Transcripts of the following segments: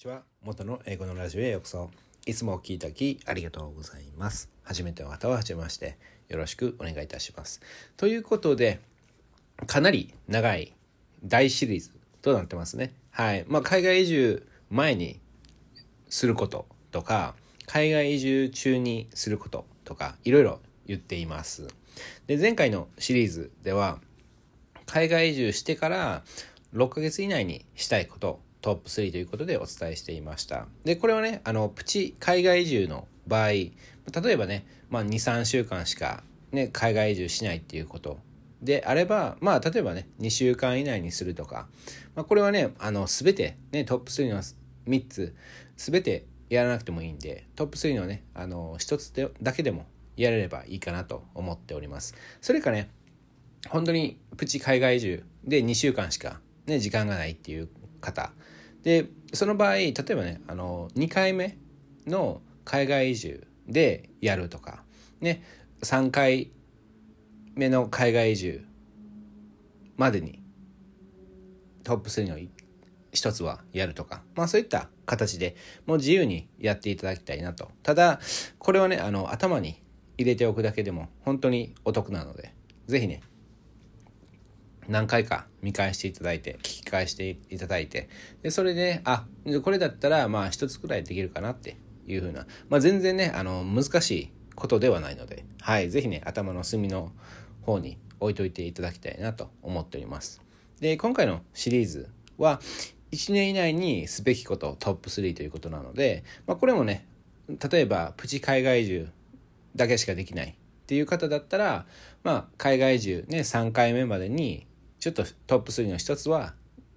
ちは。元の英語のラジオへようこそ。いつもお聞いたきありがとうございます。初めての方は初めまして。よろしくお願いいたします。ということでかなり長い大シリーズとなってますね。はい。まあ海外移住前にすることとか海外移住中にすることとかいろいろ言っています。で前回のシリーズでは海外移住してから6ヶ月以内にしたいことトップ3ということでお伝えしていました。で、これはね、あの、プチ海外移住の場合、例えばね、まあ、2、3週間しか、ね、海外移住しないっていうことであれば、まあ、例えばね、2週間以内にするとか、まあ、これはね、あの、すべて、ね、トップ3の3つ、すべてやらなくてもいいんで、トップ3のね、あの、1つでだけでもやれればいいかなと思っております。それかね、本当にプチ海外移住で2週間しか、ね、時間がないっていう方でその場合例えばねあの2回目の海外移住でやるとかね3回目の海外移住までにトップ3の一つはやるとか、まあそういった形でもう自由にやっていただきたいなと。ただ、これはね、あの、頭に入れておくだけでも本当にお得なので、ぜひね、何回か見返していただいて、聞き返していただいて、で、それで、あ、これだったら、まあ、一つくらいできるかなっていうふうな、まあ、全然ね、あの、難しいことではないので、はい、ぜひね、頭の隅の方に置いといていただきたいなと思っております。で、今回のシリーズは、1年以内にすべきことトップ3ということなので、まあ、これもね、例えば、プチ海外移住だけしかできないっていう方だったら、まあ、海外移住ね、3回目までにちょっとトップ3の一つは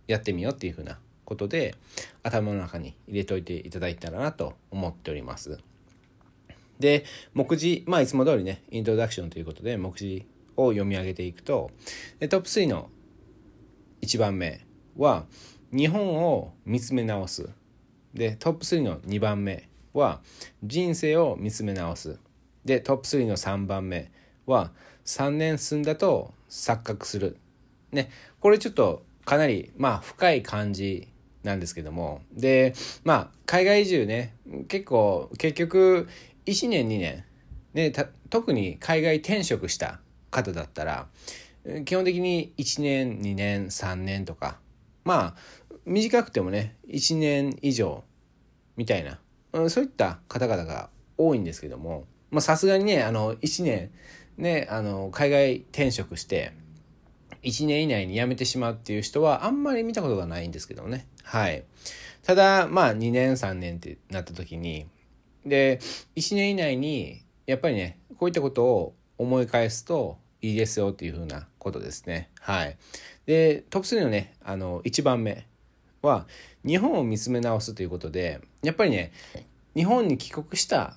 やってみようっていうふうなことで頭の中に入れといていただいたらなと思っております。で、目次、まあいつも通りね、イントロダクションということで目次を読み上げていくと、でトップ3の1番目は日本を見つめ直す。で、トップ3の2番目は人生を見つめ直す。で、トップ3の3番目は3年住んだと錯覚する。ね、これちょっとかなり、まあ、深い感じなんですけども。で、まあ、海外移住ね、結構、結局、1年、2年、ね、特に海外転職した方だったら、基本的に1年、2年、3年とか、まあ、短くてもね、1年以上、みたいな、そういった方々が多いんですけども、まあ、さすがにね、あの、1年、ね、あの、海外転職して、1年以内に辞めてしまうっていう人はあんまり見たことがないんですけどね。はい。ただ、まあ2年3年ってなった時に、で、1年以内に、やっぱりね、こういったことを思い返すといいですよっていうふうなことですね。はい。で、トップ3のね、あの、1番目は、日本を見つめ直すということで、やっぱりね、日本に帰国した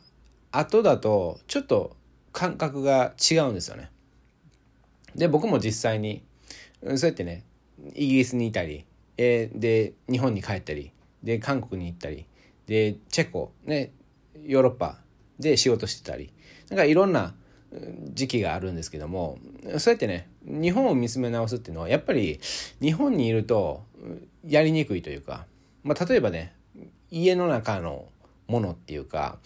後だと、ちょっと感覚が違うんですよね。で、僕も実際にそうやってねイギリスにいたり、えー、で日本に帰ったりで韓国に行ったりでチェコねヨーロッパで仕事してたりなんかいろんな時期があるんですけどもそうやってね日本を見つめ直すっていうのはやっぱり日本にいるとやりにくいというか、まあ、例えばね家の中のものっていうか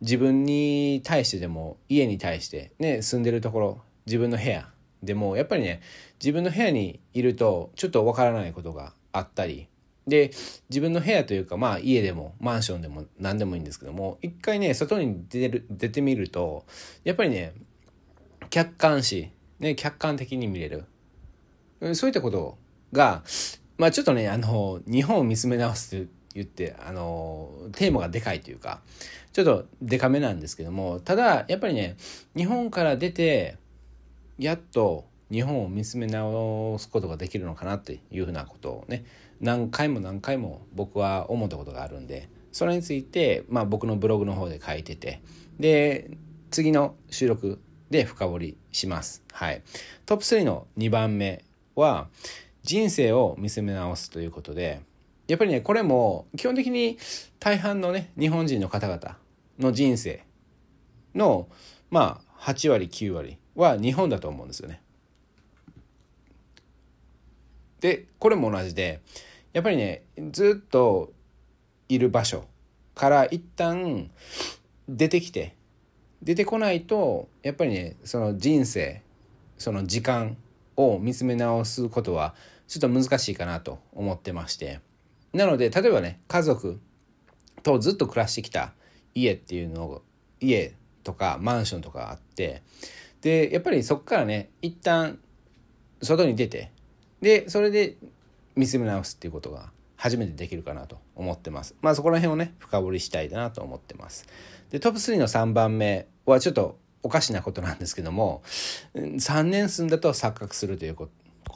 自分に対してでも家に対してね住んでるところ自分の部屋でもやっぱりね自分の部屋にいるとちょっとわからないことがあったりで自分の部屋というかまあ家でもマンションでも何でもいいんですけども一回ね外に出る出てみるとやっぱりね客観視、ね、客観的に見れる。そういったことがまあちょっとねあの日本を見つめ直すと言ってあのテーマがでかいというかちょっとデカめなんですけどもただやっぱりね日本から出てやっと日本を見つめ直すことができるのかなっていうふうなことをね何回も何回も僕は思ったことがあるんでそれについて、まあ、僕のブログの方で書いててで次の収録で深掘りします。はい、トップ3の2番目は人生を見つめ直すということでやっぱりねこれも基本的に大半のね日本人の方々の人生のまあ8割9割は日本だと思うんですよね。でこれも同じでやっぱりねずっといる場所から一旦出てきて出てこないとやっぱりねその人生その時間を見つめ直すことはちょっと難しいかなと思ってまして。なので例えばね家族とずっと暮らしてきた家っていうのを家とかマンションとかあってでやっぱりそこからね一旦外に出てでそれで見つめ直すっていうことが初めてできるかなと思ってます。まあそこら辺をね深掘りしたいなと思ってます。でトップ3の3番目はちょっとおかしなことなんですけども3年住んだと錯覚するというこ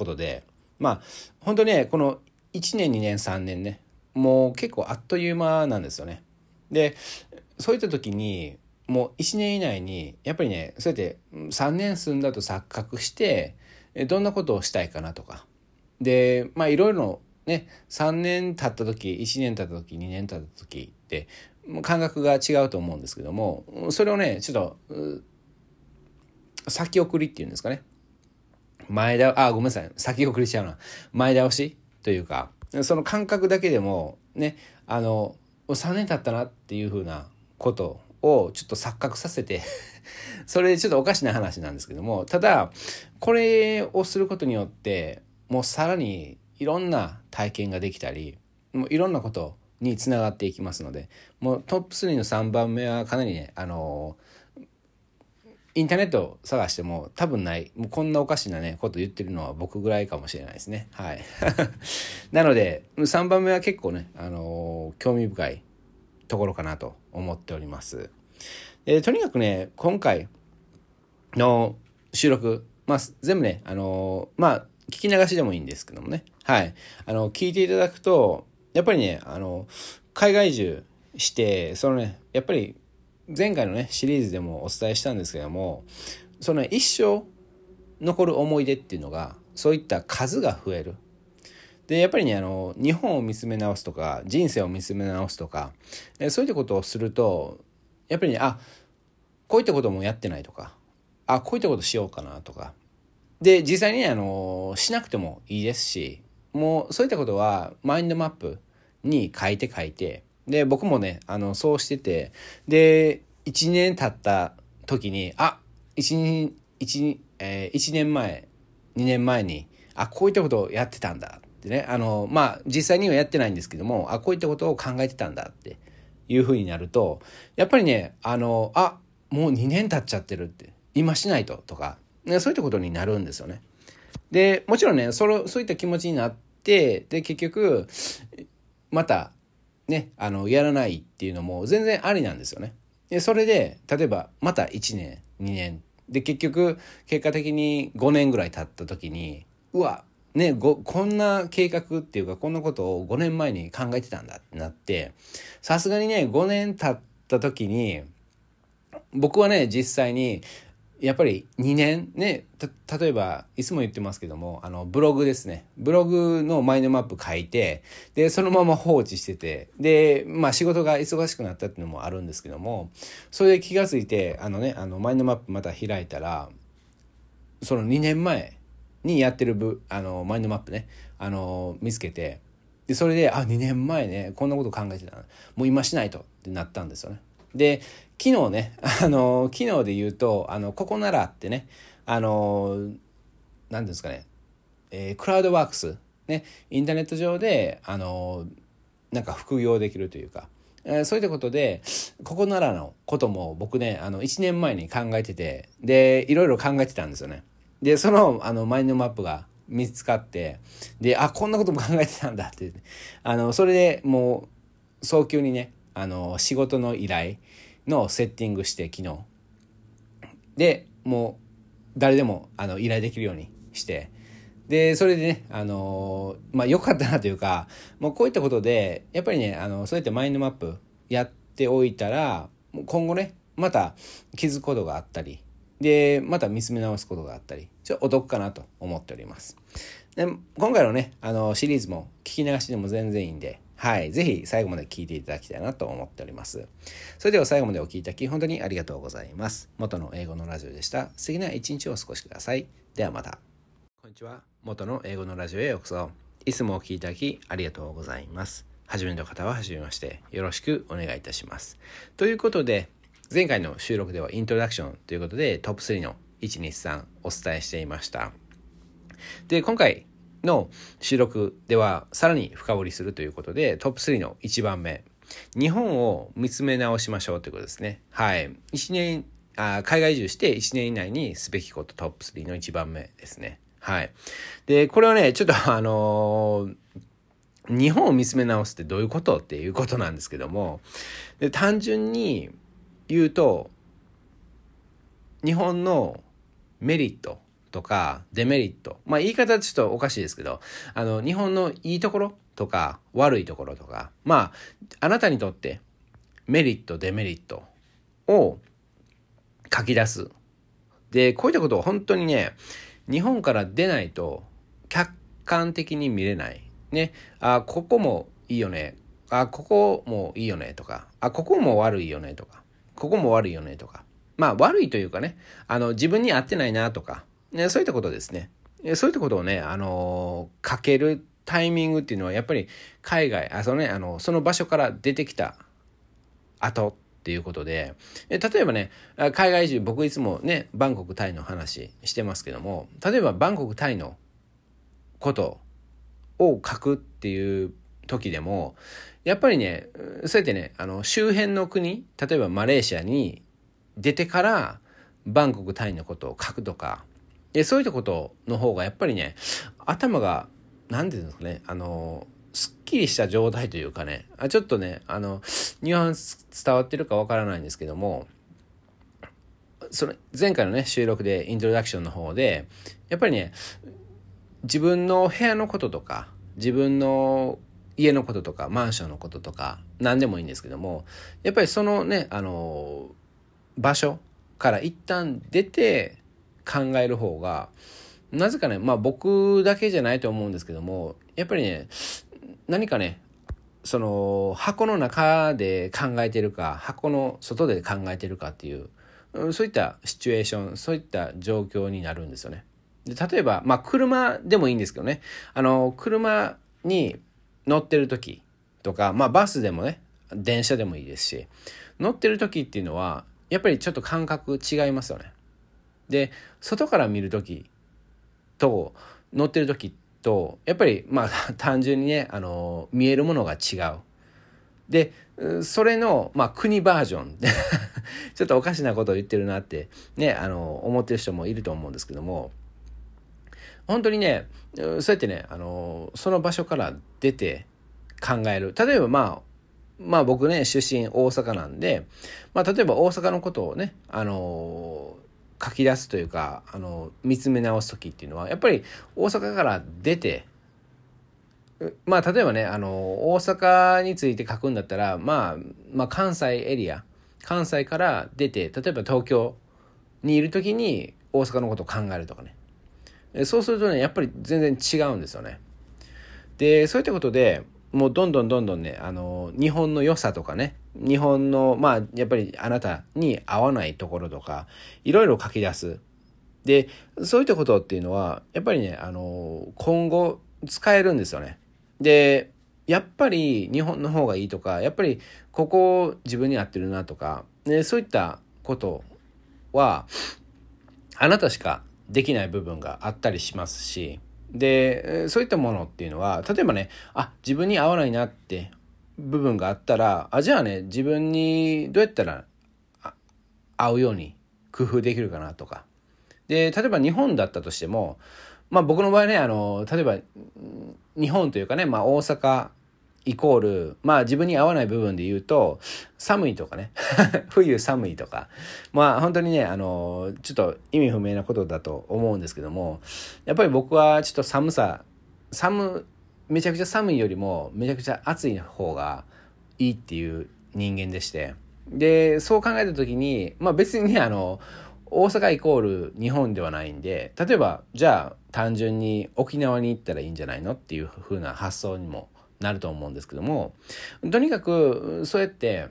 とでまあ本当ねこの1年2年3年ねもう結構あっという間なんですよね。でそういった時にもう1年以内にやっぱりねそうやって3年住んだと錯覚してどんなことをしたいかなとかでまあいろいろね3年経った時1年経った時2年経った時って感覚が違うと思うんですけどもそれをねちょっと先送りっていうんですかね。前倒あごめんなさい。先送りしちゃうな。前倒しというかその感覚だけでもねあの3年経ったなっていうふうなことをちょっと錯覚させて それちょっとおかしな話なんですけどもただこれをすることによってもうさらにいろんな体験ができたりもういろんなことにつながっていきますのでもうトップ3の3番目はかなりねあのインターネットを探しても多分ない。もうこんなおかしなねこと言ってるのは僕ぐらいかもしれないですね。はい。なので3番目は結構ねあの興味深いところかなと思っております。でとにかくね今回の収録まあ全部ねあのまあ聞き流しでもいいんですけどもね。はい。あの、聞いていただくと、やっぱりね、あの、海外中して、そのね、やっぱり前回のね、シリーズでもお伝えしたんですけども、その、ね、一生残る思い出っていうのが、そういった数が増える。で、やっぱりね、あの、日本を見つめ直すとか、人生を見つめ直すとか、えそういったことをすると、やっぱりね、あ、こういったこともやってないとか、あ、こういったことしようかなとか、で、実際にあの、しなくてもいいですし、もうそういったことはマインドマップに書いて書いて、で、僕もね、あの、そうしてて、で、1年経った時に、あ、1、1、えー、1年前、2年前に、あ、こういったことをやってたんだってね、あの、まあ、実際にはやってないんですけども、あ、こういったことを考えてたんだっていうふうになると、やっぱりね、あの、あ、もう2年経っちゃってるって、今しないととか、そういったことになるんですよね。で、もちろんね、その、そういった気持ちになって、で、結局、また、ね、あの、やらないっていうのも全然ありなんですよね。で、それで、例えば、また1年、2年、で、結局、結果的に5年ぐらい経った時に、うわ、ね、ご、こんな計画っていうか、こんなことを5年前に考えてたんだってなって、さすがにね、5年経った時に、僕はね、実際に、やっぱり2年ね例えばいつも言ってますけどもあのブログですねブログのマインドマップ書いてでそのまま放置しててでまあ仕事が忙しくなったっていうのもあるんですけどもそれで気が付いてあのねあのマインドマップまた開いたらその2年前にやってるブあのマインドマップねあの見つけてでそれであ2年前ねこんなこと考えてたもう今しないとってなったんですよね。で昨日ね、あの、昨日で言うと、あの、ここならってね、あの、何ですかね、えー、クラウドワークス、ね、インターネット上で、あの、なんか副業できるというか、えー、そういったことで、ここならのことも僕ね、あの、1年前に考えてて、で、いろいろ考えてたんですよね。で、その、あの、マインドマップが見つかって、で、あ、こんなことも考えてたんだって、あの、それでもう、早急にね、あの、仕事の依頼、のセッティングして昨日。でもう誰でもあの依頼できるようにして。でそれでねあのまあ良かったなというかもうこういったことでやっぱりねあのそうやってマインドマップやっておいたら今後ねまた気づくことがあったりでまた見つめ直すことがあったりちょっとお得かなと思っております。で今回のねあのシリーズも聞き流しでも全然いいんではい。ぜひ最後まで聞いていただきたいなと思っております。それでは最後までお聴きいただき本当にありがとうございます。元の英語のラジオでした。素敵な一日をお過ごしください。ではまた。こんにちは。元の英語のラジオへようこそ。いつもお聴きいただきありがとうございます。初めの方は初めましてよろしくお願いいたします。ということで、前回の収録ではイントロダクションということでトップ3の123お伝えしていました。で、今回の収録ではさらに深掘りするということでトップ3の1番目日本を見つめ直しましょうということですね。はい。1年あ海外移住して1年以内にすべきことトップ3の1番目ですね。はい。で、これはね、ちょっとあのー日本を見つめ直すってどういうことっていうことなんですけどもで単純に言うと日本のメリットとかデメリット。まあ言い方ちょっとおかしいですけどあの日本のいいところとか悪いところとかまああなたにとってメリットデメリットを書き出す。でこういったことを本当にね日本から出ないと客観的に見れない。ね、あ、ここもいいよね。あ、ここもいいよね。とか、あ、ここも悪いよね。とか、ここも悪いよね。とか。まあ悪いというかね、あの、自分に合ってないな。とか、ね、そういったことですね。そういったことをね、あの書けるタイミングっていうのはやっぱり海外、あそのね、あの、その場所から出てきた後っていうことで、例えばね、海外中、僕いつもね、バンコク、タイの話してますけども、例えばバンコク、タイのことを書くっていう時でもやっぱりねそうやってねあの周辺の国例えばマレーシアに出てからバンコクタイのことを書くとかでそういったことの方がやっぱりね頭が何て言うんですかねあのすっきりした状態というかねあちょっとねあのニュアンス伝わってるかわからないんですけどもその前回のね収録でイントロダクションの方でやっぱりね自分の部屋のこととか自分の家のこととかマンションのこととか何でもいいんですけどもやっぱりそのねあの場所から一旦出て考える方がなぜかねまあ僕だけじゃないと思うんですけどもやっぱりね何かねその箱の中で考えてるか箱の外で考えてるかっていうそういったシチュエーションそういった状況になるんですよね。で例えば、まあ、車でもいいんですけどね、あの、車に乗ってる時とか、まあ、バスでもね、電車でもいいですし、乗ってる時っていうのは、やっぱりちょっと感覚違いますよね。で、外から見る時と、乗ってる時と、やっぱり、まあ、単純にね、あの、見えるものが違う。で、それの、まあ、国バージョン。ちょっとおかしなことを言ってるなって、ね、あの、思ってる人もいると思うんですけども、本当にねそうやってねあのその場所から出て考える例えばまあまあ僕ね出身大阪なんで、まあ、例えば大阪のことをねあの書き出すというかあの見つめ直す時っていうのはやっぱり大阪から出てまあ例えばねあの大阪について書くんだったら、まあ、まあ関西エリア関西から出て例えば東京にいる時に大阪のことを考えるとかねそうするとねやっぱり全然違うんですよね。でそういったことでもうどんどんどんどんねあの日本の良さとかね日本のまあやっぱりあなたに合わないところとかいろいろ書き出す。でそういったことっていうのはやっぱりねあの今後使えるんですよね。でやっぱり日本の方がいいとかやっぱりここ自分に合ってるなとか、ね、そういったことはあなたしかできない部分があったりしますしでそういったものっていうのは例えばねあ自分に合わないなって部分があったらあじゃあね自分にどうやったら合うように工夫できるかなとか。で例えば日本だったとしてもまあ僕の場合ねあの例えば日本というかね、まあ、大阪イコール、まあ自分に合わない部分で言うと、寒いとかね、冬寒いとか、まあ本当にね、あの、ちょっと意味不明なことだと思うんですけども、やっぱり僕はちょっと寒さ、寒、めちゃくちゃ寒いよりもめちゃくちゃ暑い方がいいっていう人間でして、で、そう考えた時に、まあ別にね、あの、大阪イコール日本ではないんで、例えば、じゃあ単純に沖縄に行ったらいいんじゃないのっていう風な発想にもなると思うんですけどもとにかくそうやって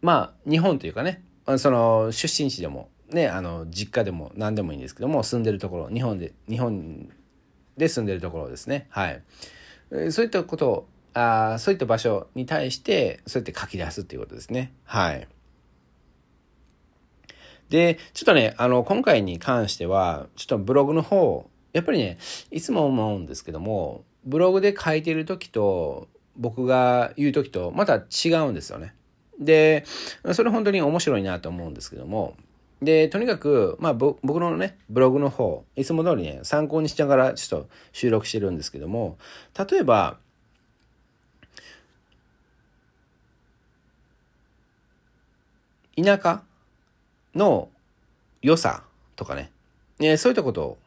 まあ日本というかねその出身地でもねあの実家でも何でもいいんですけども住んでるところ日本で日本で住んでるところですねはいそういったことあそういった場所に対してそうやって書き出すっていうことですね。はい。で、ちょっとね、あの、今回に関しては、ちょっとブログの方、やっぱりね、いつも思うんですけども、ブログで書いてる時と、僕が言う時と、また違うんですよね。で、それ本当に面白いなと思うんですけども、で、とにかく、まあ、僕のね、ブログの方、いつも通りね、参考にしながらちょっと収録してるんですけども、例えば、田舎の良さとかね、ねそういったことを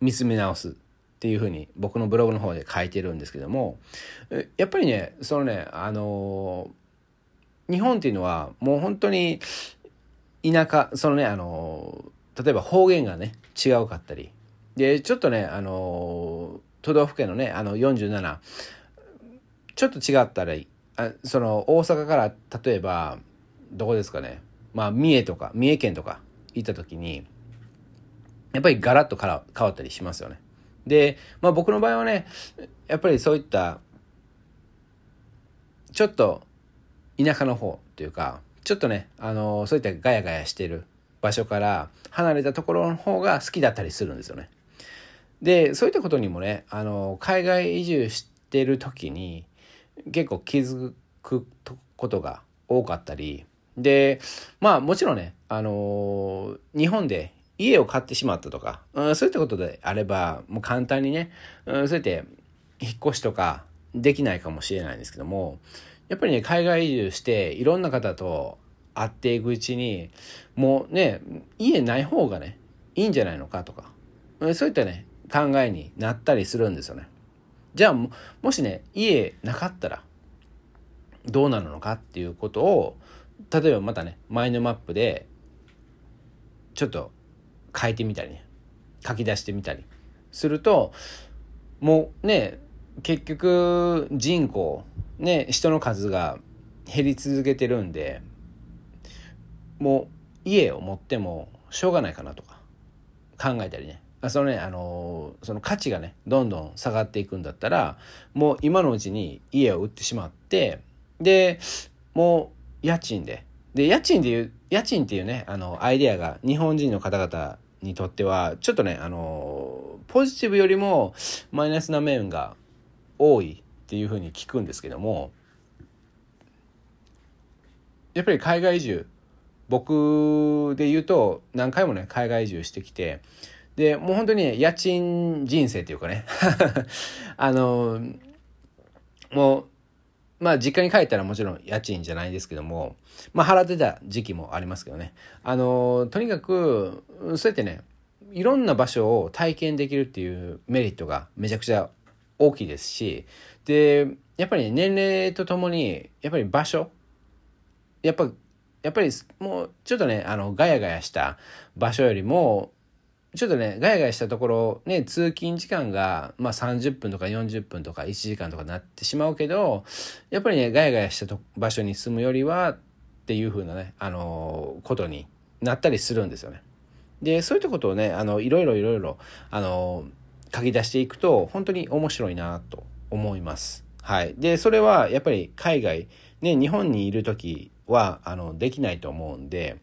見つめ直す。っていうふうに僕のブログの方で書いてるんですけどもやっぱりねそのねあの日本っていうのはもう本当に田舎そのねあの例えば方言がね違うかったりでちょっとねあの都道府県のねあの47ちょっと違ったらあその大阪から例えばどこですかねまあ、三重とか、三重県とか行った時に、やっぱりガラッと変わったりしますよね。で、まあ僕の場合はね、やっぱりそういった、ちょっと田舎の方というか、ちょっとね、あの、そういったガヤガヤしてる場所から離れたところの方が好きだったりするんですよね。で、そういったことにもね、あの、海外移住してる時に結構気づくことが多かったり、で、まあもちろんね、あのー、日本で家を買ってしまったとか、うん、そういったことであれば、もう簡単にね、うん、そうやって引っ越しとかできないかもしれないんですけども、やっぱりね、海外移住していろんな方と会っていくうちに、もうね、家ない方がね、いいんじゃないのかとか、うんそういったね、考えになったりするんですよね。じゃあも、もしね、家なかったらどうなるのかっていうことを、例えばまたねマインドマップでちょっと変えてみたり書き出してみたり。するともうね結局人口ね人の数が減り続けてるんでもう家を持ってもしょうがないかなとか考えたりね。そのねあのその価値がねどんどん下がっていくんだったらもう今のうちに家を売ってしまってでもう家賃で。で、家賃でいう、家賃っていうね、あの、アイデアが日本人の方々にとっては、ちょっとね、あの、ポジティブよりもマイナスな面が多いっていうふうに聞くんですけども、やっぱり海外移住、僕で言うと何回もね、海外移住してきて、で、もう本当に、ね、家賃人生っていうかね、あの、もうまあ実家に帰ったらもちろん家賃じゃないですけども、まあ払ってた時期もありますけどね。あの、とにかく、そうやってね、いろんな場所を体験できるっていうメリットがめちゃくちゃ大きいですし、で、やっぱり、年齢とともに、やっぱり場所、やっぱ、やっぱりもうちょっとね、あの、ガヤガヤした場所よりも、ちょっとね、ガヤガヤしたところ、ね、通勤時間が、まあ30分とか40分とか1時間とかなってしまうけど、やっぱりね、ガヤガヤした場所に住むよりは、っていう風なね、あのー、ことになったりするんですよね。で、そういったことをね、あの、いろいろいろいろ、あのー、書き出していくと、本当に面白いなと思います。はい。で、それはやっぱり海外、ね、日本にいる時は、あの、できないと思うんで、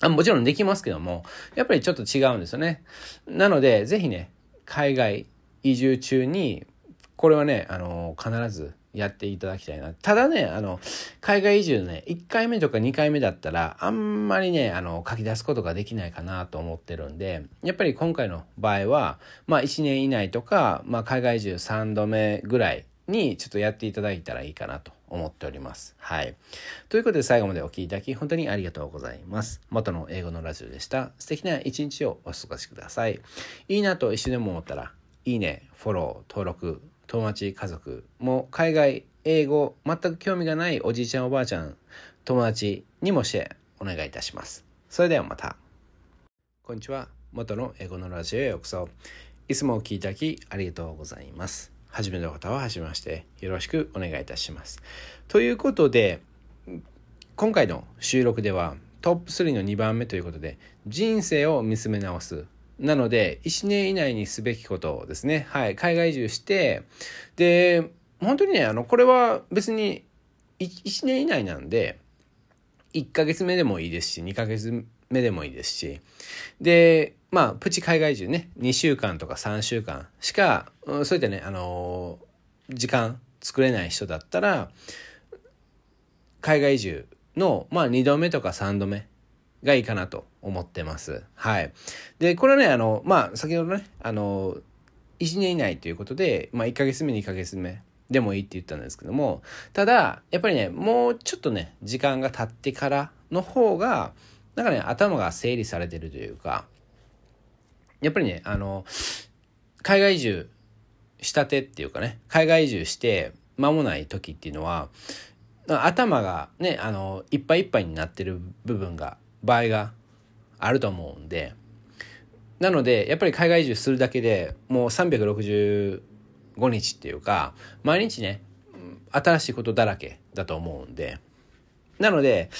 あもちろんできますけども、やっぱりちょっと違うんですよね。なので、ぜひね、海外移住中に、これはね、あの、必ずやっていただきたいな。ただね、あの、海外移住ね、1回目とか2回目だったら、あんまりね、あの、書き出すことができないかなと思ってるんで、やっぱり今回の場合は、まあ1年以内とか、まあ海外移住3度目ぐらいにちょっとやっていただいたらいいかなと思っております。はい。ということで最後までお聴きいただき本当にありがとうございます。元の英語のラジオでした。素敵な一日をお過ごしください。いいなと一緒でも思ったら、いいね、フォロー、登録、友達、家族、も海外、英語、全く興味がないおじいちゃんおばあちゃん、友達にもしてお願いいたします。それではまた。こんにちは。元の英語のラジオへようこそ。いつもお聴きいただきありがとうございます。初めの方は初めましてよろしくお願いいたします。ということで今回の収録ではトップ3の2番目ということで人生を見つめ直すなので1年以内にすべきことですね、はい、海外移住してで本当にね、あの、これは別に 1, 1年以内なんで、1ヶ月目でもいいですし、2ヶ月目でもいいですし、で、まあ、プチ海外中ね、2週間とか3週間しか、そういったね、あの時間作れない人だったら、海外移住の、まあ、2度目とか3度目がいいかなと思ってます。はい。で、これはね、あの、まあ、先ほどね、あの、1年以内ということで、まあ、1ヶ月目、2ヶ月目でもいいって言ったんですけども、ただ、やっぱりね、もうちょっとね、時間が経ってからの方が、なんかね、頭が整理されてるというか、やっぱりね、あの、海外移住したてっていうかね、海外移住して間もない時っていうのは、頭がね、あの、いっぱいいっぱいになってる部分が、場合があると思うんで、なので、やっぱり海外移住するだけでもう365日っていうか、毎日ね、新しいことだらけだと思うんで、なので、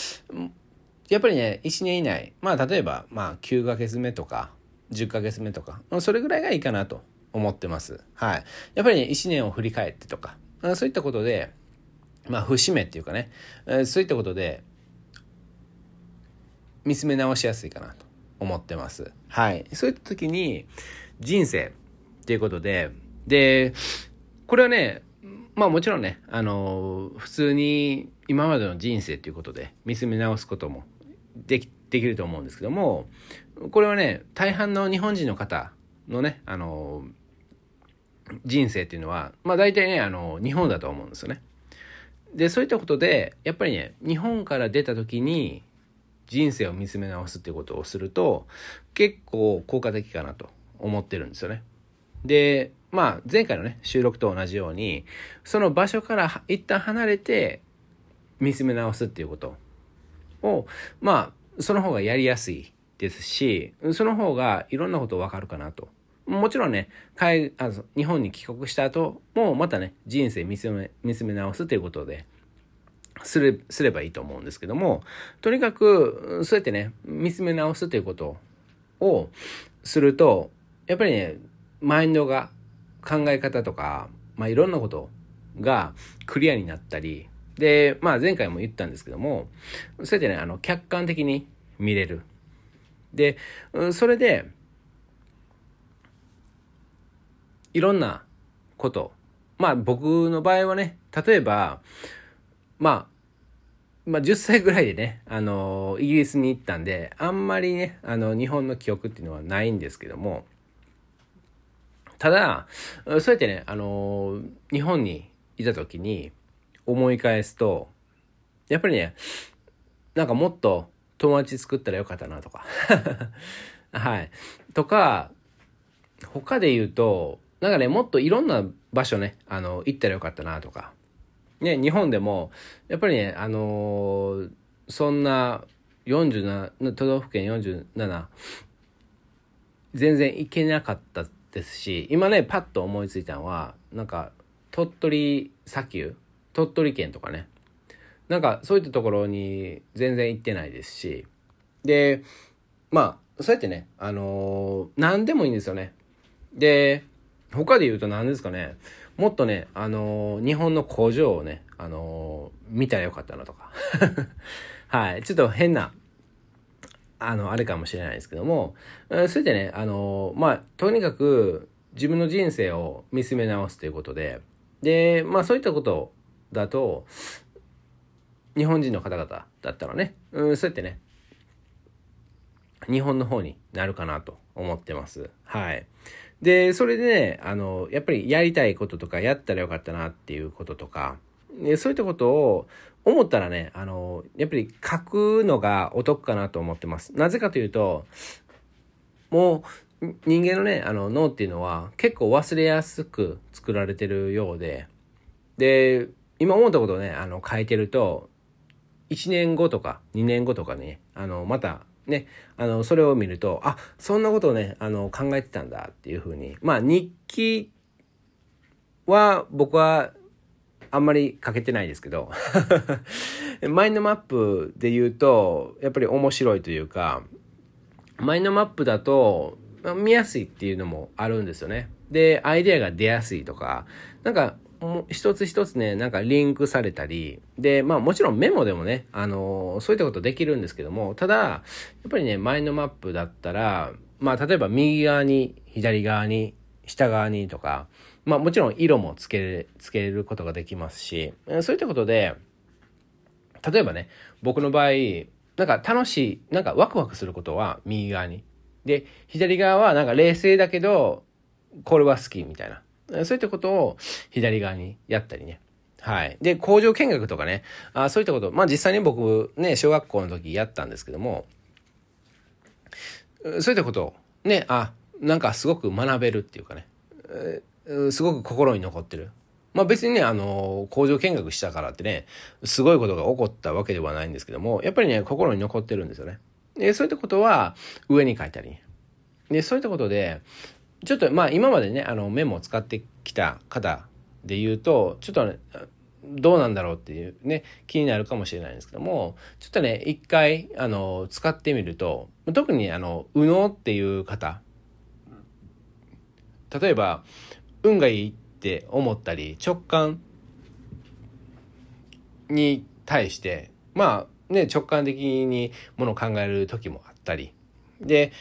やっぱりね、1年以内、まあ例えば、まあ9ヶ月目とか、10ヶ月目とか、それぐらいがいいかなと思ってます。はい。やっぱりね、1年を振り返ってとか、そういったことで、まあ節目っていうかね、そういったことで、見つめ直しやすいかなと思ってます。はい。そういった時に、人生っていうことで、で、これはね、まあもちろんね、あの、普通に今までの人生ということで見つめ直すこともできできると思うんですけども、これはね、大半の日本人の方のね、あの、人生っていうのは、まあ大体ね、あの、日本だと思うんですよね。で、そういったことで、やっぱりね、日本から出た時に人生を見つめ直すっていうことをすると、結構効果的かなと思ってるんですよね。で、まあ前回のね、収録と同じように、その場所から一旦離れて見つめ直すっていうことを、まあ、その方がやりやすいですし、その方がいろんなことわかるかなと。もちろんね、海あの日本に帰国した後もまたね、人生見つめ見つめ直すということで、すれすればいいと思うんですけども、とにかく、そうやってね、見つめ直すということをすると、やっぱりね、マインドが考え方とか、まあいろんなことがクリアになったり、で、まあ前回も言ったんですけども、そうやってね、あの、客観的に見れる。で、それで、いろんなこと。まあ僕の場合はね、例えば、まあ、まあ10歳ぐらいでね、あの、イギリスに行ったんで、あんまりね、あの、日本の記憶っていうのはないんですけども、ただ、そうやってね、あの、日本にいた時に思い返すと、やっぱりね、なんかもっと友達作ったらよかったなとか はい。とか、他で言うと、なんかね、もっといろんな場所ね、あの、行ったらよかったなとか。ね、日本でも、やっぱりね、あのー、そんな47、都道府県47、全然行けなかったですし、今ね、パッと思いついたのは、なんか、鳥取砂丘鳥取県とかね、なんかそういったところに全然行ってないですし、で、まあ、そうやってね、あのー、何でもいいんですよね。で、他で言うと何ですかね、もっとね、あのー、日本の工場をね、あのー、見たらよかったなとか。はい。ちょっと変な、あの、あれかもしれないですけども、それでね、あのまあ、とにかく自分の人生を見つめ直すということで、で、まあそういったことだと、日本人の方々だったらね、うん、そうやってね、日本の方になるかなと思ってます。はい。で、それでね、あの、やっぱりやりたいこととか、やったらよかったなっていうこととか、でそういったことを思ったらね、あの、やっぱり書くのがお得かなと思ってます。なぜかというと、もう人間のね、あの脳っていうのは結構忘れやすく作られてるようで、で、今思ったことをね、あの書いてると、1年後とか2年後とかね、あの、またね、あの、それを見ると、あ、そんなことをね、あの、考えてたんだっていうふうに。まあ、日記は僕はあんまり書けてないですけど、マインドマップで言うと、やっぱり面白いというか、マインドマップだと、見やすいっていうのもあるんですよね。で、アイデアが出やすいとか、なんか、も一つ一つね、なんかリンクされたり、で、まあもちろんメモでもね、あのー、そういったことできるんですけども、ただ、やっぱりね、マインドマップだったら、まあ例えば右側に、左側に、下側にとか、まあもちろん色もつけ、つけることができますし、そういったことで、例えばね、僕の場合、なんか楽しい、なんかワクワクすることは右側に。で、左側はなんか冷静だけど、これは好きみたいな。そういったことを左側にやったりね。はい。で、工場見学とかね、あそういったこと、まあ実際に僕ね、小学校の時やったんですけども、そういったことをね、あ、なんかすごく学べるっていうかね、すごく心に残ってる。まあ別にね、あの、工場見学したからってね、すごいことが起こったわけではないんですけども、やっぱりね、心に残ってるんですよね。で、そういったことは上に書いたり。で、そういったことで、ちょっとまあ今までね、あのメモを使ってきた方で言うと、ちょっとね、どうなんだろうっていうね、気になるかもしれないんですけども、ちょっとね、一回、あの、使ってみると、特にあの、右脳っていう方、例えば、運がいいって思ったり、直感に対して、まあね、直感的にものを考える時もあったり、で、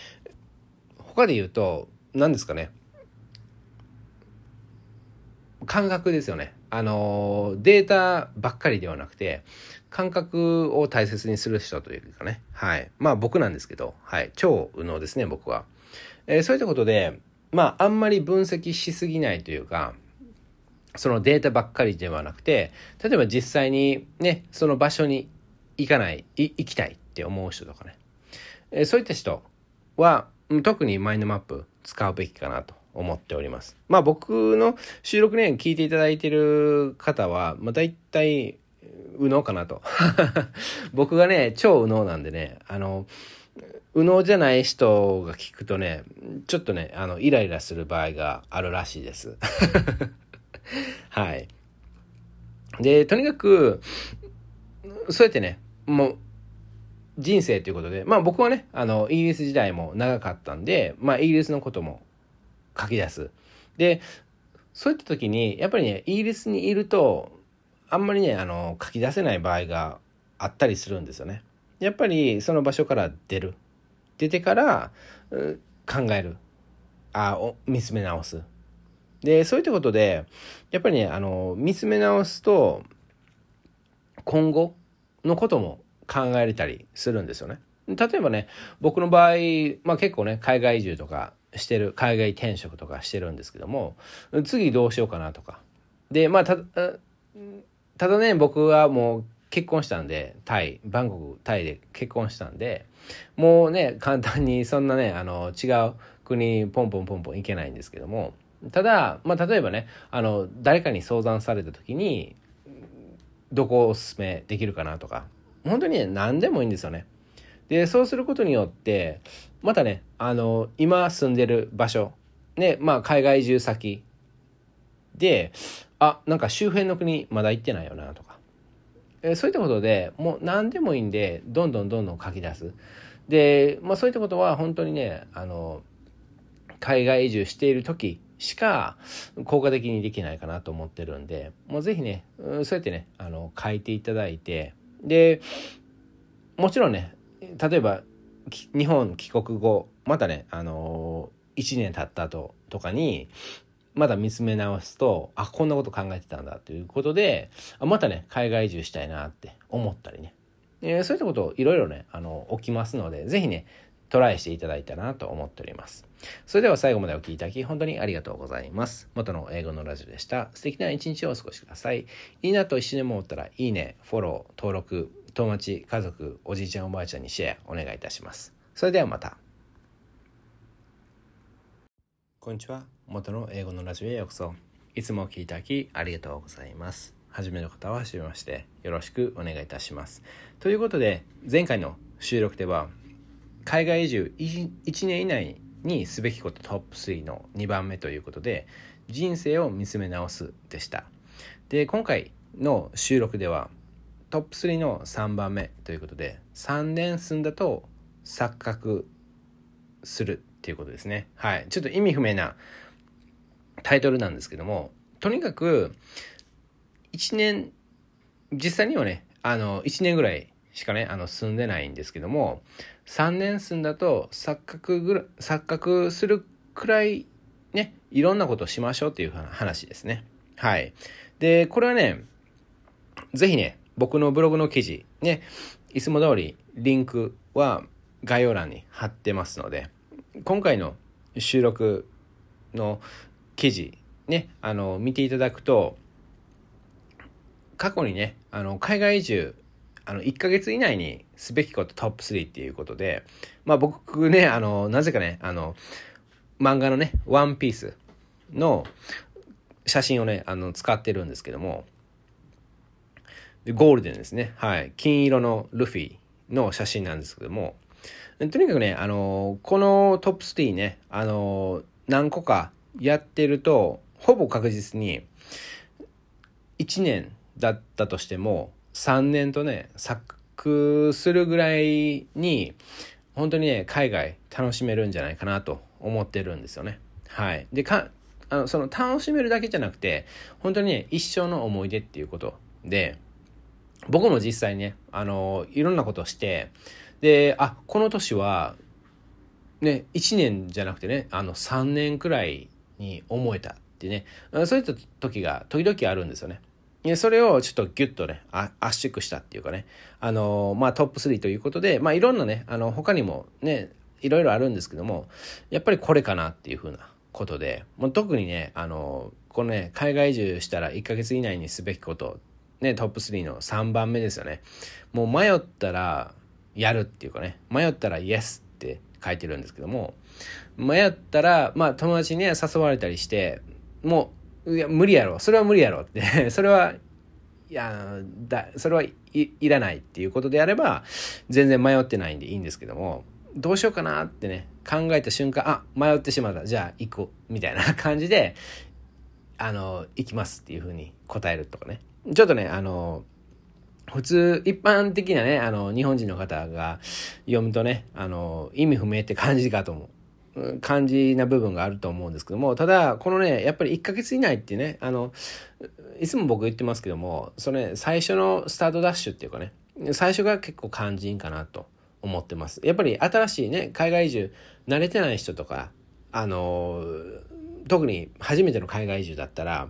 他で言うと、何ですかね。感覚ですよね。あのデータばっかりではなくて感覚を大切にする人というかね。はい。まあ僕なんですけどはい。超右脳ですね僕は、えー、そういったことでまああんまり分析しすぎないというかそのデータばっかりではなくて例えば実際にねその場所に行かない行きたいって思う人とかね、えー、そういった人は特にマインドマップ使うべきかなと思っております。まあ僕の収録ね、聞いていただいてる方は、まあ大体、右脳かなと。僕がね、超右脳なんでね、あの、右脳じゃない人が聞くとね、ちょっとね、あの、イライラする場合があるらしいです。はい。で、とにかく、そうやってね、もう、人生ということで、まあ僕はね、あの、イギリス時代も長かったんで、まあイギリスのことも書き出す。で、そういった時に、やっぱりね、イギリスにいると、あんまりね、あの、書き出せない場合があったりするんですよね。やっぱりその場所から出る。出てから考える。あお見つめ直す。で、そういったことで、やっぱりね、あの、見つめ直すと、今後のことも考えれたりするんですよね。例えばね、僕の場合、まあ結構ね、海外移住とかしてる、海外転職とかしてるんですけども、次どうしようかなとか。で、まあた、ただね、僕はもう結婚したんで、タイ、バンコク、タイで結婚したんで、もうね、簡単にそんなね、あの、違う国ポンポンポンポン行けないんですけども、ただ、まあ、例えばね、あの、誰かに相談された時に、どこをおすすめできるかなとか、本当にね、何でもいいんですよね。で、そうすることによって、またね、あの、今住んでる場所、ね、まあ、海外移住先で、あ、なんか周辺の国まだ行ってないよなとか。えそういったことでもう何でもいいんで、どんどんどんどん書き出す。で、まあそういったことは本当にね、あの、海外移住している時しか効果的にできないかなと思ってるんで、もうぜひね、そうやってね、あの、書いていただいて、で、もちろんね、例えば日本帰国後またねあのー、1年経った後とかにまだ見つめ直すとあこんなこと考えてたんだということでまたね海外移住したいなって思ったりね、えー、そういったこといろいろねあの起きますので是非ねトライしていただいたらなと思っております。それでは最後までお聴きいただき本当にありがとうございます。元の英語のラジオでした。素敵な一日をお過ごしください。いいなと一緒に思ったらいいね、フォロー、登録、友達、家族、おじいちゃんおばあちゃんにシェアお願いいたします。それではまた。こんにちは。元の英語のラジオへようこそ。いつもお聴きいただきありがとうございます。初めの方ははじめまして。よろしくお願いいたします。ということで、前回の収録では、海外移住 1, 年以内にすべきことトップ3の2番目ということで、人生を見つめ直すでした。で、今回の収録では、トップ3の3番目ということで3年住んだと錯覚するっていうことですねはいちょっと意味不明なタイトルなんですけどもとにかく1年実際にはねあの1年ぐらいしかねあの住んでないんですけども3年住んだと錯覚ぐら錯覚するくらいねいろんなことをしましょうっていう話ですね。はい。でこれはねぜひね僕のブログの記事ねいつも通りリンクは概要欄に貼ってますので今回の収録の記事ねあの見ていただくと過去にねあの海外移住あの1ヶ月以内にすべきことトップ3っていうことでまあ僕ねあのなぜかねあの漫画のね「ワンピースの写真をねあの使ってるんですけどもゴールデンですね。はい。金色のルフィの写真なんですけどもとにかくねあのこのトップ3ねあの何個かやってるとほぼ確実に1年だったとしても3年とね錯覚するぐらいに本当にね海外楽しめるんじゃないかなと思ってるんですよね。はい、でかあのその楽しめるだけじゃなくて本当にね一生の思い出っていうことで僕も実際ねあのいろんなことをしてであこの年はね1年じゃなくてねあの3年くらいに思えたってねそういった時が時々あるんですよね。それをちょっとギュッとね、圧縮したっていうかね、あのまあトップ3ということで、まあいろんなね、あの他にもね、いろいろあるんですけども、やっぱりこれかなっていうふうなことで、もう特にね、あのこのね、海外移住したら1ヶ月以内にすべきこと、ね、トップ3の3番目ですよね。もう迷ったらやるっていうかね、迷ったらイエスって書いてるんですけども、迷ったら、まあ友達にね、誘われたりして、もう、いや、無理やろ。それは無理やろって。それは、いや、だ、それはいいらないっていうことであれば、全然迷ってないんでいいんですけども、どうしようかなってね、考えた瞬間、あ、迷ってしまった。じゃあ行こう。みたいな 感じで、あの、行きますっていうふうに答えるとかね。ちょっとね、あの、普通、一般的なね、あの、日本人の方が読むとね、あの、意味不明って感じかと思う。感じな部分があると思うんですけども、ただ、このね、やっぱり1ヶ月以内ってね、あの、いつも僕言ってますけども、それ、最初のスタートダッシュっていうかね、最初が結構肝心かなと思ってます。やっぱり新しいね、海外移住、慣れてない人とか、あの、特に初めての海外移住だったら、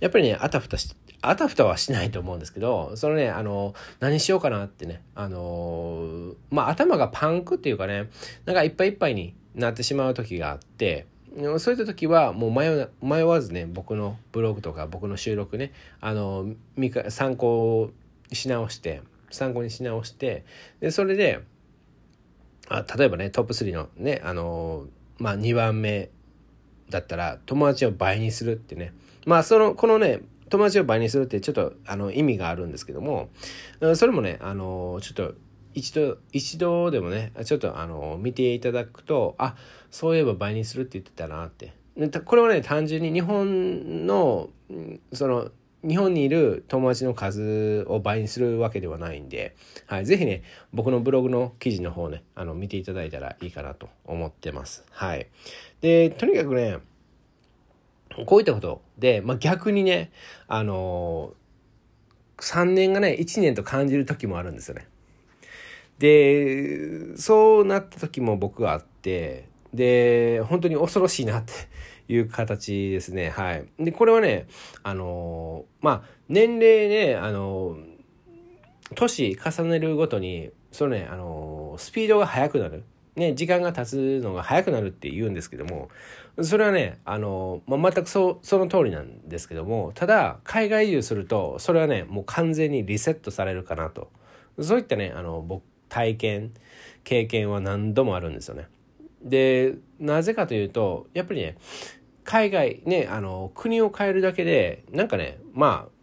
やっぱりね、あたふたしあたふたはしないと思うんですけど、そのね、あの、何しようかなってね、あの、まあ、頭がパンクっていうかね、なんかいっぱいいっぱいになってしまう時があって、そういった時はもう迷迷わずね、僕のブログとか僕の収録ね、あの、参考し直して、参考にし直して、で、それで、あ例えばね、トップ3のね、あの、まあ、2番目だったら、友達を倍にするってね、まあ、その、このね、友達を倍にするってちょっとあの意味があるんですけどもそれもねあのちょっと一度一度でもねちょっとあの見ていただくとあそういえば倍にするって言ってたなってこれはね単純に日本のその日本にいる友達の数を倍にするわけではないんで、はい、ぜひね、僕のブログの記事の方ね、あの、見ていただいたらいいかなと思ってます。はい。で、とにかくね、こういったことで、まあ、逆にね、あのー、3年がね、1年と感じる時もあるんですよね。で、そうなった時も僕はあって、で、本当に恐ろしいなって いう形ですね。はい。で、これはね、あの、まあ、年齢ね、あの、年重ねるごとに、そのね、あのスピードが速くなる。ね、時間が経つのが早くなるって言うんですけども、それはね、あの、まあ、全くそその通りなんですけども、ただ、海外移住すると、それはね、もう完全にリセットされるかなと。そういったね、あの、僕、体験、経験は何度もあるんですよね。で、なぜかというと、やっぱりね、海外、ね、あの、国を変えるだけで、なんかね、まあ、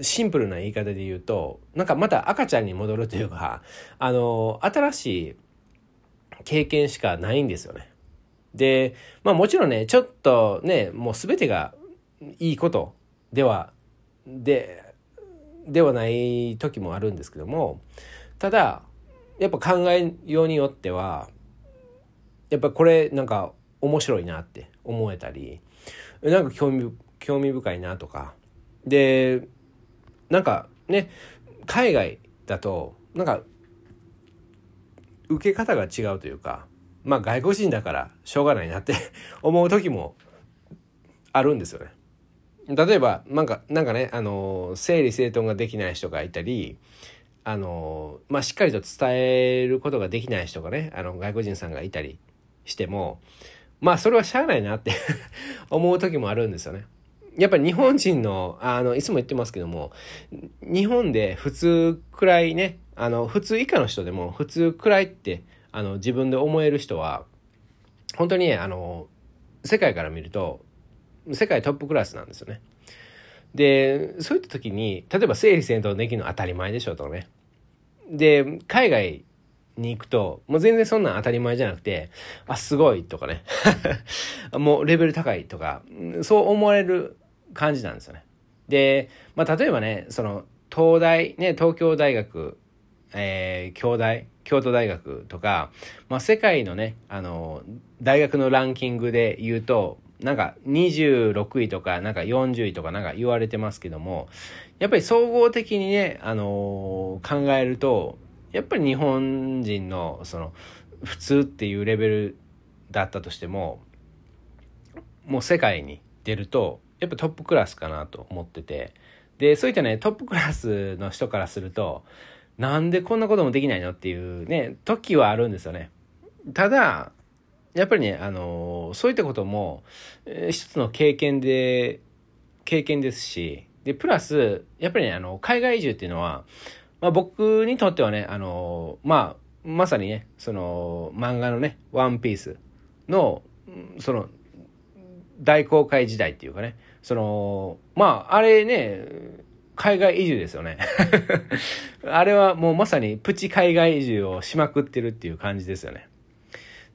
シンプルな言い方で言うと、なんかまた赤ちゃんに戻るというか、あの、新しい経験しかないんですよね。で、まあもちろんね、ちょっとね、もう全てがいいことでは、で、ではない時もあるんですけども、ただ、やっぱ考えようによっては、やっぱこれなんか面白いなって思えたり、なんか興味興味深いなとかでなんかね海外だとなんか受け方が違うというかまあ外国人だからしょうがないなって 思う時もあるんですよね。例えばなんかなんかねあの整理整頓ができない人がいたりあのまあしっかりと伝えることができない人がねあの外国人さんがいたりしてもまあそれはしゃあないなって 思う時もあるんですよね。やっぱり日本人の、あの、いつも言ってますけども、日本で普通くらいね、あの、普通以下の人でも普通くらいって、あの、自分で思える人は、本当にね、あの、世界から見ると、世界トップクラスなんですよね。で、そういった時に、例えば整理整頓できるの当たり前でしょとね。で、海外に行くと、もう全然そんなん当たり前じゃなくて、あ、すごいとかね。もうレベル高いとか、そう思われる感じなんですよね。で、まあ、例えばね、その、東大、ね、東京大学、えー、京大、京都大学とか、まあ、世界のね、あの、大学のランキングで言うと、なんか26位とか、なんか40位とかなんか言われてますけども、やっぱり総合的にね、あのー、考えると、やっぱり日本人の、その、普通っていうレベルだったとしても、もう世界に出ると、やっぱトップクラスかなと思ってて。でそういったねトップクラスの人からするとなんでこんなこともできないのっていうね時はあるんですよね。ただやっぱりねあのそういったことも、えー、一つの経験で経験ですしでプラスやっぱりねあの海外移住っていうのは、まあ、僕にとってはねあのまあまさにねその漫画のね「ワンピースのその大航海時代っていうかねその、まあ、あれね、海外移住ですよね。あれはもうまさにプチ海外移住をしまくってるっていう感じですよね。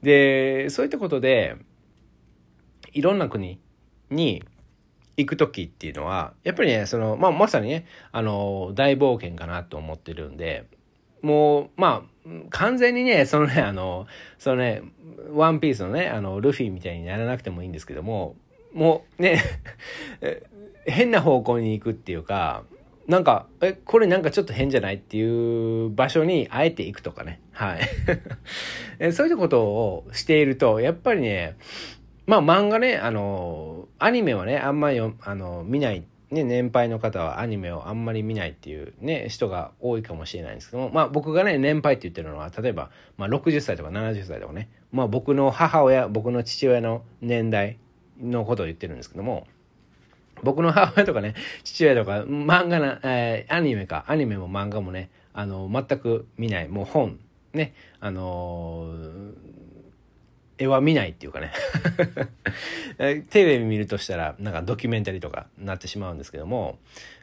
で、そういったことで、いろんな国に行く時っていうのは、やっぱりね、その、まあ、まさにね、あの、大冒険かなと思ってるんで、もう、まあ、完全にね、そのね、あの、そのね、ワンピースのね、あの、ルフィみたいにならなくてもいいんですけども、もうね 変な方向に行くっていうか、なんか、え、これなんかちょっと変じゃないっていう場所にあえて行くとかね。はい。そういうことをしていると、やっぱりね、まあ漫画ね、あの、アニメはね、あんまりあの見ない、ね、年配の方はアニメをあんまり見ないっていうね、人が多いかもしれないんですけども、まあ僕がね、年配って言ってるのは、例えば、まあ60歳とか70歳とかね、まあ僕の母親、僕の父親の年代のことを言ってるんですけども、僕の母親とかね、父親とか、漫画な、えー、アニメか、アニメも漫画もね、あの、全く見ない、もう本、ね、あのー、絵は見ないっていうかね。テレビ見るとしたら、なんかドキュメンタリーとかなってしまうんですけども、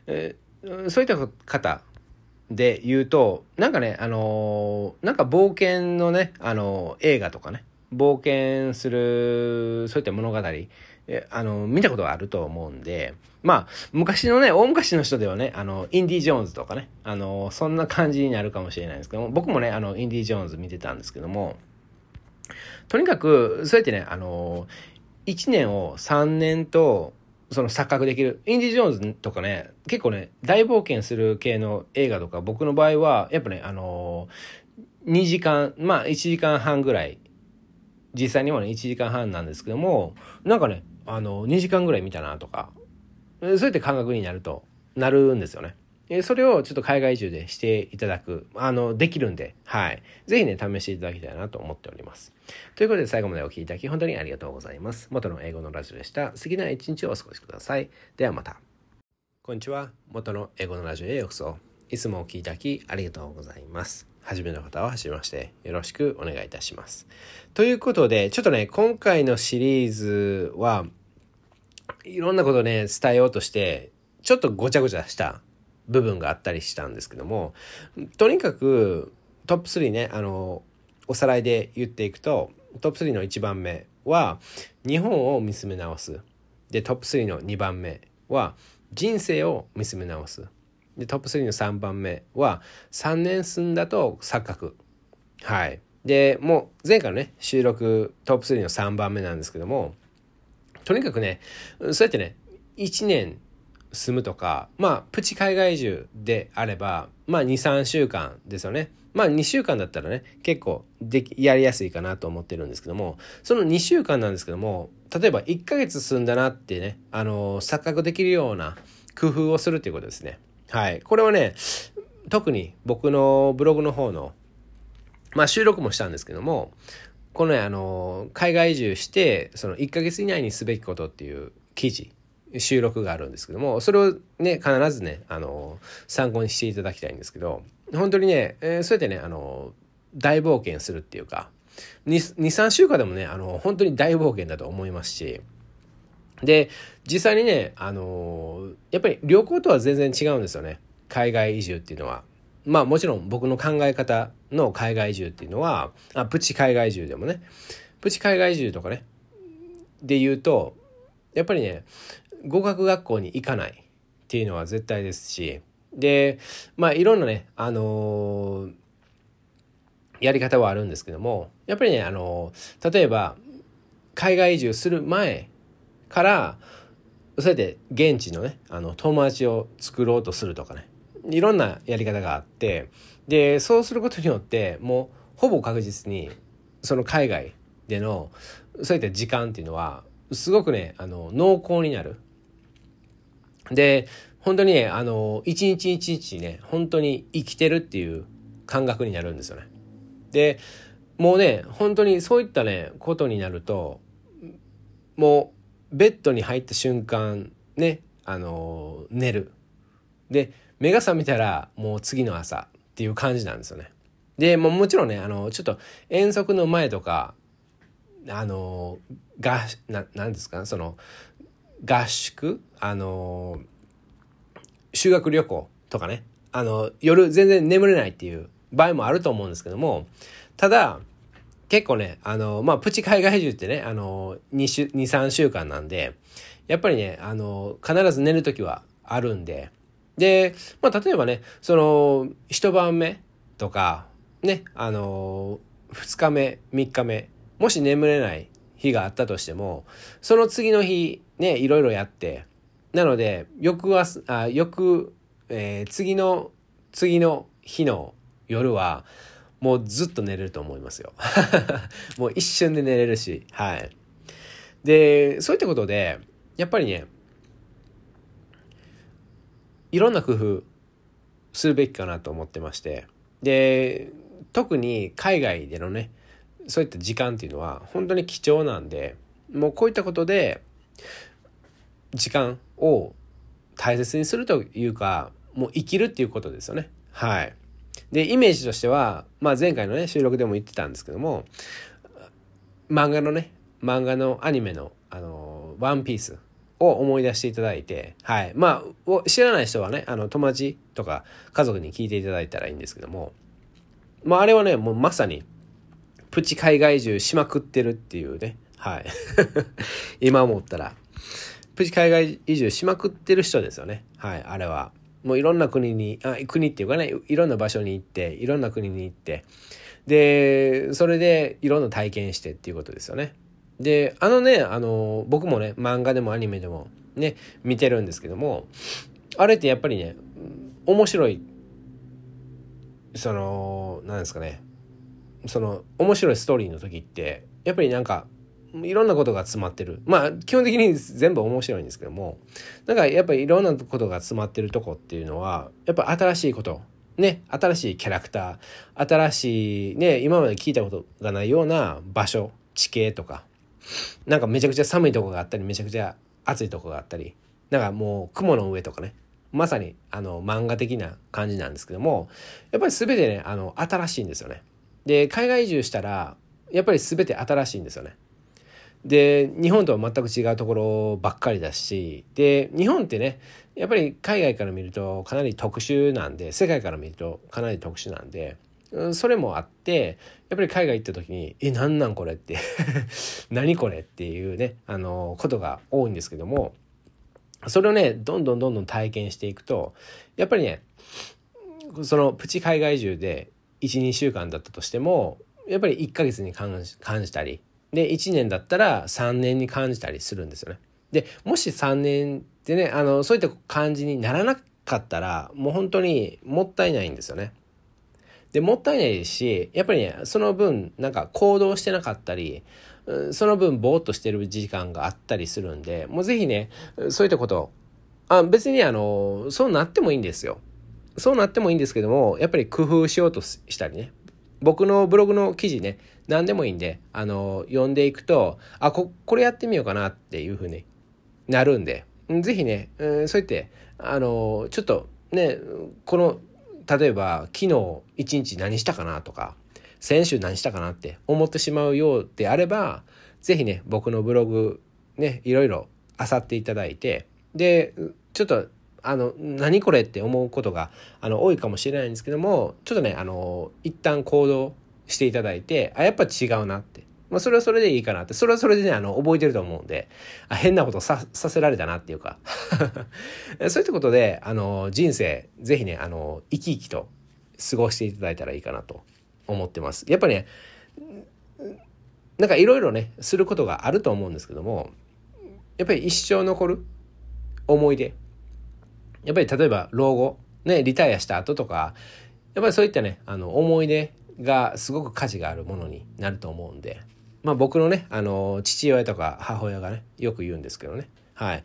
えー、そういった方で言うと、なんかね、あのー、なんか冒険のね、あの映画とかね、冒険する、そういった物語、えあの、見たことがあると思うんで、まあ、昔のね、大昔の人ではね、あの、インディ・ジョーンズとかね、あの、そんな感じになるかもしれないんですけども、僕もね、あの、インディ・ジョーンズ見てたんですけども、とにかく、そうやってね、あの、1年を3年と、その錯覚できる。インディ・ジョーンズとかね、結構ね、大冒険する系の映画とか、僕の場合は、やっぱね、あの、2時間、まあ1時間半ぐらい実際にはね、1時間半なんですけども、なんかね、あの、2時間ぐらい見たなとか、そうやって感覚になると、なるんですよね。それをちょっと海外移住でしていただく、あの、できるんで、はい。ぜひね、試していただきたいなと思っております。ということで、最後までお聴きいただき、本当にありがとうございます。元の英語のラジオでした。好きな一日をお過ごしください。ではまた。こんにちは。元の英語のラジオへようこそ。いつもお聴きいただき、ありがとうございます。初めの方は初めまして。よろしくお願いいたします。ということで、ちょっとね、今回のシリーズは、いろんなことね、伝えようとして、ちょっとごちゃごちゃした部分があったりしたんですけども、とにかくトップ3ね、あの、おさらいで言っていくと、トップ3の1番目は、日本を見つめ直す。で、トップ3の2番目は、人生を見つめ直す。で、トップ3の3番目は、3年住んだと錯覚。はい。で、もう前回のね、収録トップ3の3番目なんですけども、とにかくね、そうやってね、1年住むとかまあプチ海外移住であればまあ23週間ですよね。まあ2週間だったらね結構でやりやすいかなと思ってるんですけどもその2週間なんですけども例えば1ヶ月住んだなってねあの錯覚できるような工夫をするっていうことですね。はい。これはね特に僕のブログの方のまあ収録もしたんですけどもこのねあの海外移住してその1ヶ月以内にすべきことっていう記事収録があるんですけどもそれをね必ずねあの参考にしていただきたいんですけど本当にね、えー、そうやってねあの大冒険するっていうか23週間でもねあの本当に大冒険だと思いますしで実際にねあのやっぱり旅行とは全然違うんですよね。海外移住っていうのは。まあもちろん僕の考え方の海外移住っていうのはあプチ海外移住でもね。プチ海外移住とかね。で言うとやっぱりね語学学校に行かないっていうのは絶対ですし。でまあいろんなねあのー、やり方はあるんですけどもやっぱりねあの、例えば海外移住する前からそうやって現地のねあの友達を作ろうとするとかねいろんなやり方があってでそうすることによってもうほぼ確実にその海外でのそういった時間っていうのはすごくねあの濃厚になるで、本当にね、あの、一日一日ね、本当に生きてるっていう感覚になるんですよね。で、もうね、本当にそういったね、ことになると、もう、ベッドに入った瞬間、ね、あの、寝る。で、目が覚めたら、もう次の朝っていう感じなんですよね。で、ももちろんね、あの、ちょっと遠足の前とか、あの、が、な、なんですか？その、合宿？あの修学旅行とかねあの夜全然眠れないっていう場合もあると思うんですけどもただ結構ねあのまあプチ海外移住ってねあの23週間なんでやっぱりねあの必ず寝る時はあるんでで、まあ、例えばねその一晩目とかねあの2日目3日目もし眠れない日があったとしてもその次の日ねいろいろやってなので翌朝あ翌、えー、次の次の日の夜はもうずっと寝れると思いますよ。もう一瞬で寝れるしはい。でそういったことでやっぱりねいろんな工夫するべきかなと思ってましてで特に海外でのねそういった時間っていうのは本当に貴重なんでもうこういったことで時間を大切にするというかもう生きるっていうことですよね。はい。でイメージとしては、まあ、前回のね収録でも言ってたんですけども漫画のね漫画のアニメの「あのワンピースを思い出していただいて、はい。まあ、知らない人はね、あの、友達とか家族に聞いていただいたらいいんですけども、まあ、あれはね、もうまさに、プチ海外移住しまくってるっていうね。はい。今思ったら。プチ海外移住しまくってる人ですよね。はい。あれは。もういろんな国に、あ国っていうかね、いろんな場所に行って、いろんな国に行って、で、それでいろんな体験してっていうことですよね。で、あのね、あの、僕もね、漫画でもアニメでもね、見てるんですけども、あれってやっぱりね、面白い、その、なんですかね、その面白いストーリーの時ってやっぱりなんかいろんなことが詰まってる。まあ基本的に全部面白いんですけども。なんかやっぱりいろんなことが詰まってるとこっていうのはやっぱ新しいこと。ね。新しいキャラクター。新しいね今まで聞いたことがないような場所。地形とか。なんかめちゃくちゃ寒いとこがあったりめちゃくちゃ暑いとこがあったり。なんかもう雲の上とかね。まさにあの漫画的な感じなんですけども。やっぱり全てねあの新しいんですよね。で海外移住したらやっぱり全て新しいんですよね。で日本とは全く違うところばっかりだしで日本ってねやっぱり海外から見るとかなり特殊なんで世界から見るとかなり特殊なんでそれもあってやっぱり海外行った時に「え何なんこれ」って 何これっていうねあのことが多いんですけどもそれをねどんどんどんどん体験していくとやっぱりねそのプチ海外移住で12週間だったとしてもやっぱり1ヶ月に感じたりで1年だったら3年に感じたりするんですよね。で、もし3年でね、あの、そういった感じにならなかったら、もう本当にもったいないんですよね。で、もったいないですし、やっぱりね、その分、なんか行動してなかったり、その分、ぼーっとしてる時間があったりするんで、もうぜひね、そういったことあ、別にあの、そうなってもいいんですよ。そうなってもいいんですけども、やっぱり工夫しようとしたりね。僕のブログの記事ね、何でもいいんで、あの、読んでいくと、あ、こ、これやってみようかなっていうふうになるんで、ぜひね、うん、そうやって、あの、ちょっとね、この、例えば、昨日一日何したかなとか、先週何したかなって思ってしまうようであれば、ぜひね、僕のブログ、ね、いろいろ漁っていただいて、で、ちょっと、あの、何これって思うことが、あの、多いかもしれないんですけども、ちょっとね、あの、一旦行動していただいて、あ、やっぱ違うなって。まあ、それはそれでいいかなって、それはそれでね、あの、覚えてると思うんで、あ変なことさ、させられたなっていうか そういったことで、あの、人生、ぜひね、あの、生き生きと過ごしていただいたらいいかなと思ってます。やっぱりね、なんかいろいろね、することがあると思うんですけども、やっぱり一生残る思い出。やっぱり例えば老後、ね、リタイアした後とか、やっぱりそういったね、あの、思い出がすごく価値があるものになると思うんで、まあ僕のね、あの、父親とか母親がね、よく言うんですけどね。はい。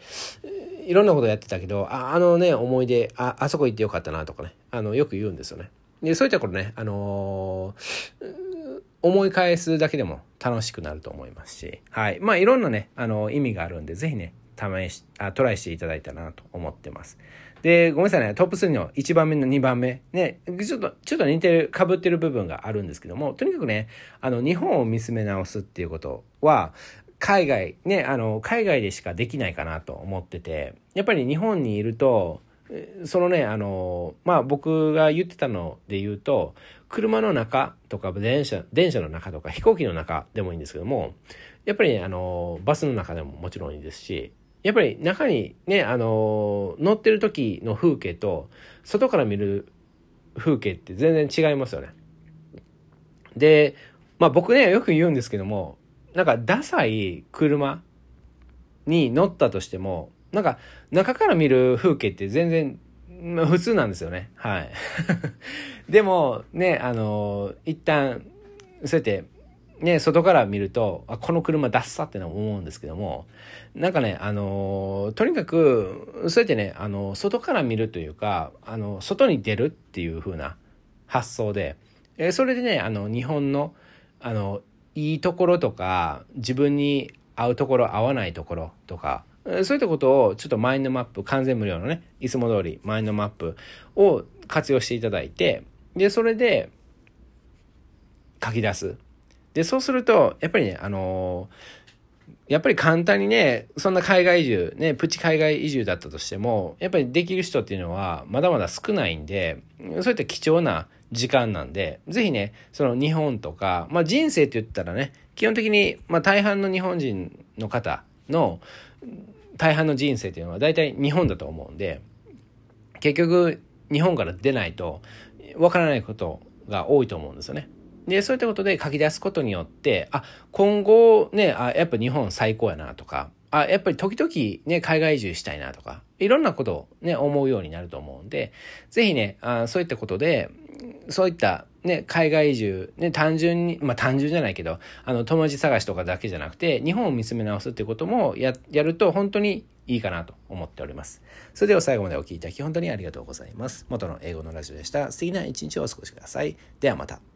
いろんなことやってたけど、ああのね、思い出、あ、あそこ行ってよかったなとかね、あの、よく言うんですよね。で、そういったことね、あのー、思い返すだけでも楽しくなると思いますし、はい。まあ、いろんなね、あの、意味があるんで、ぜひね、試し、あ、トライしていただいたなと思ってます。で、ごめんなさいね、トップ3の1番目の2番目、ね、ちょっと、ちょっと似てる、被ってる部分があるんですけども、とにかくね、あの、日本を見つめ直すっていうことは、海外、ね、あの、海外でしかできないかなと思ってて、やっぱり日本にいると、そのね、あの、まあ僕が言ってたので言うと、車の中とか電車、電車の中とか飛行機の中でもいいんですけども、やっぱり、ね、あの、バスの中でももちろんいいですし、やっぱり中にね、あの、乗ってる時の風景と、外から見る風景って全然違いますよね。で、まあ僕ね、よく言うんですけども、なんかダサい車に乗ったとしても、なんか、中から見る風景って全然、まあ、普通なんですよね。はい。でも、ね、あの、一旦、そうやって、ね、外から見ると、あ、この車ダッサっての思うんですけども、なんかね、あの、とにかく、そうやってね、あの、外から見るというか、あの、外に出るっていう風な発想で、えそれでね、あの、日本の、あの、いいところとか、自分に合うところ、合わないところとか、そういったことをちょっとマインドマップ、完全無料のね、いつも通りマインドマップを活用していただいて、で、それで書き出す。で、そうすると、やっぱりね、あの、やっぱり簡単にね、そんな海外移住、ね、プチ海外移住だったとしても、やっぱりできる人っていうのはまだまだ少ないんで、そういった貴重な時間なんで、ぜひね、その日本とか、まあ人生って言ったらね、基本的に、まあ大半の日本人の方の、大半の人生っていうのは大体日本だと思うんで、結局日本から出ないとわからないことが多いと思うんですよね。で、そういったことで書き出すことによって、あ、今後ね、あ、やっぱ日本最高やなとか、あ、やっぱり時々ね、海外移住したいなとか、いろんなことをね、思うようになると思うんで、ぜひね、あそういったことで、そういったね、海外移住、ね、単純に、まあ単純じゃないけど、あの、友達探しとかだけじゃなくて、日本を見つめ直すってこともや、やると本当にいいかなと思っております。それでは最後までお聴きいただき本当にありがとうございます。元の英語のラジオでした。素敵な一日をお過ごしください。ではまた。